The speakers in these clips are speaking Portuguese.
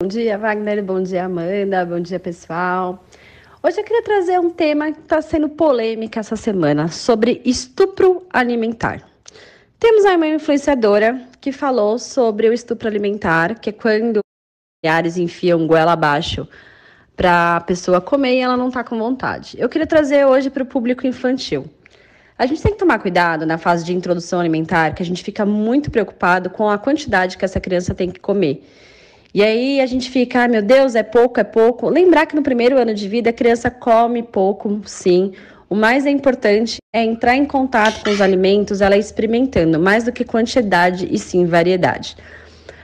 Bom dia, Wagner. Bom dia, Amanda. Bom dia, pessoal. Hoje eu queria trazer um tema que está sendo polêmica essa semana sobre estupro alimentar. Temos aí uma influenciadora que falou sobre o estupro alimentar, que é quando familiares enfiam goela abaixo para a pessoa comer e ela não está com vontade. Eu queria trazer hoje para o público infantil. A gente tem que tomar cuidado na fase de introdução alimentar, que a gente fica muito preocupado com a quantidade que essa criança tem que comer. E aí a gente fica, ah, meu Deus, é pouco, é pouco. Lembrar que no primeiro ano de vida a criança come pouco, sim. O mais importante é entrar em contato com os alimentos, ela experimentando, mais do que quantidade e sim variedade.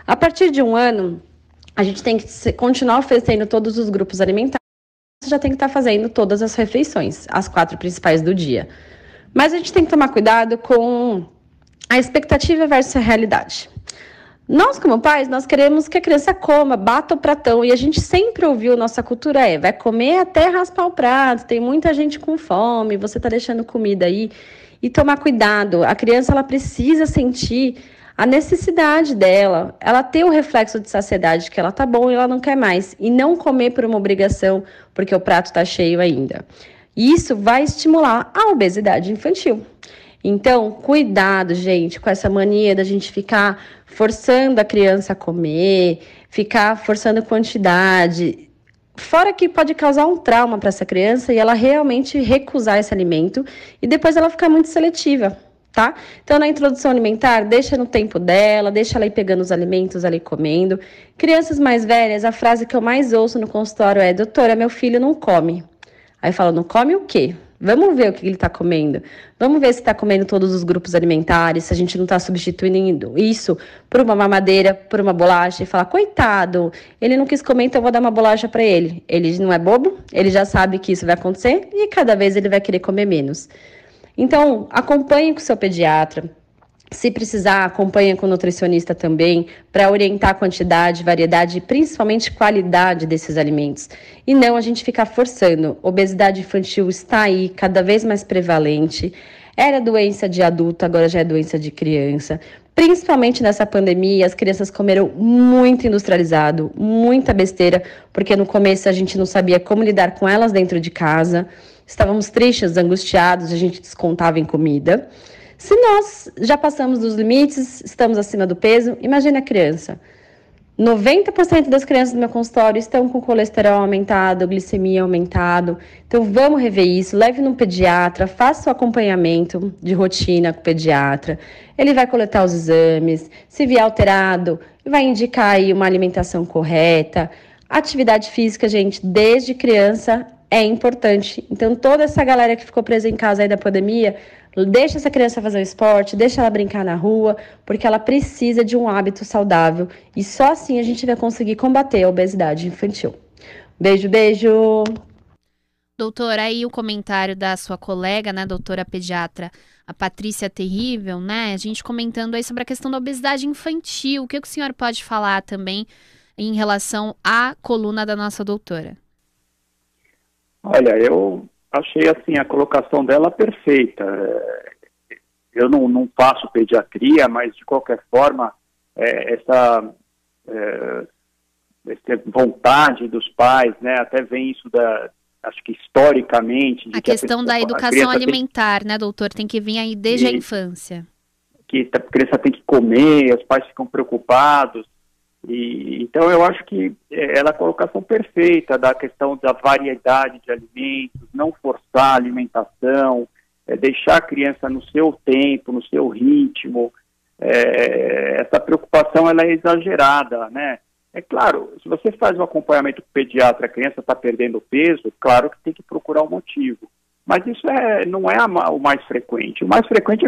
A partir de um ano, a gente tem que continuar oferecendo todos os grupos alimentares, já tem que estar fazendo todas as refeições, as quatro principais do dia. Mas a gente tem que tomar cuidado com a expectativa versus a realidade. Nós, como pais, nós queremos que a criança coma, bata o pratão, e a gente sempre ouviu, nossa cultura é, vai comer até raspar o prato, tem muita gente com fome, você está deixando comida aí. E tomar cuidado, a criança ela precisa sentir a necessidade dela, ela ter o reflexo de saciedade que ela tá bom e ela não quer mais, e não comer por uma obrigação, porque o prato está cheio ainda. Isso vai estimular a obesidade infantil. Então, cuidado, gente, com essa mania da gente ficar forçando a criança a comer, ficar forçando quantidade. Fora que pode causar um trauma para essa criança e ela realmente recusar esse alimento e depois ela ficar muito seletiva, tá? Então, na introdução alimentar, deixa no tempo dela, deixa ela ir pegando os alimentos ali comendo. Crianças mais velhas, a frase que eu mais ouço no consultório é: doutora, meu filho não come. Aí fala: não come o quê? Vamos ver o que ele está comendo. Vamos ver se está comendo todos os grupos alimentares, se a gente não está substituindo isso por uma mamadeira, por uma bolacha e falar, coitado, ele não quis comer, então eu vou dar uma bolacha para ele. Ele não é bobo, ele já sabe que isso vai acontecer e cada vez ele vai querer comer menos. Então, acompanhe com o seu pediatra, se precisar, acompanha com o nutricionista também para orientar a quantidade, variedade e principalmente qualidade desses alimentos. E não a gente ficar forçando. Obesidade infantil está aí, cada vez mais prevalente. Era doença de adulto, agora já é doença de criança. Principalmente nessa pandemia, as crianças comeram muito industrializado, muita besteira, porque no começo a gente não sabia como lidar com elas dentro de casa. Estávamos tristes, angustiados, a gente descontava em comida. Se nós já passamos dos limites, estamos acima do peso, imagine a criança. 90% das crianças do meu consultório estão com colesterol aumentado, glicemia aumentado. Então vamos rever isso, leve no pediatra, faça o acompanhamento de rotina com o pediatra. Ele vai coletar os exames, se vier alterado, vai indicar aí uma alimentação correta. Atividade física, gente, desde criança é importante. Então toda essa galera que ficou presa em casa aí da pandemia, Deixa essa criança fazer o esporte, deixa ela brincar na rua, porque ela precisa de um hábito saudável e só assim a gente vai conseguir combater a obesidade infantil. Beijo, beijo! Doutora, aí o comentário da sua colega, né, doutora pediatra, a Patrícia Terrível, né, a gente comentando aí sobre a questão da obesidade infantil. O que, que o senhor pode falar também em relação à coluna da nossa doutora? Olha, eu achei assim a colocação dela perfeita. É, eu não, não faço pediatria, mas de qualquer forma é, essa, é, essa vontade dos pais, né? Até vem isso da acho que historicamente a questão a pessoa, da educação alimentar, tem, né, doutor, tem que vir aí desde a infância. Que a criança tem que comer, os pais ficam preocupados. E, então, eu acho que é, ela é a colocação perfeita da questão da variedade de alimentos, não forçar a alimentação, é, deixar a criança no seu tempo, no seu ritmo. É, essa preocupação ela é exagerada, né? É claro, se você faz um acompanhamento com o pediatra, a criança está perdendo peso, claro que tem que procurar um motivo. Mas isso é, não é a, o mais frequente. O mais frequente é